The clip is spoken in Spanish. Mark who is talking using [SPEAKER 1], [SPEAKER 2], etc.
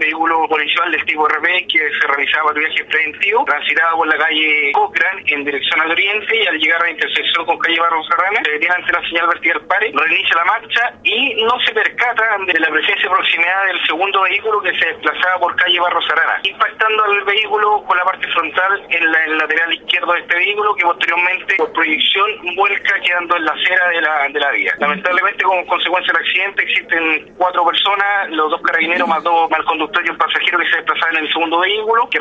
[SPEAKER 1] vehículo policial del tipo RP que se realizaba viaje preventivo, transitaba por la calle Cochrane en dirección al oriente y al llegar a la intersección con calle Barro Serrana se detiene ante la señal vertical pare, reinicia la marcha y no se percata de la presencia y proximidad del segundo vehículo que se desplazaba por calle Barro Serrana, impactando al vehículo con la parte frontal en, la, el lateral izquierdo de este vehículo que posteriormente por proyección vuelca quedando en la acera de la, de la vía. Lamentablemente como consecuencia del accidente existen cuatro personas, los dos carabineros más dos mal conductor y un pasajero que se desplazaban en el segundo vehículo,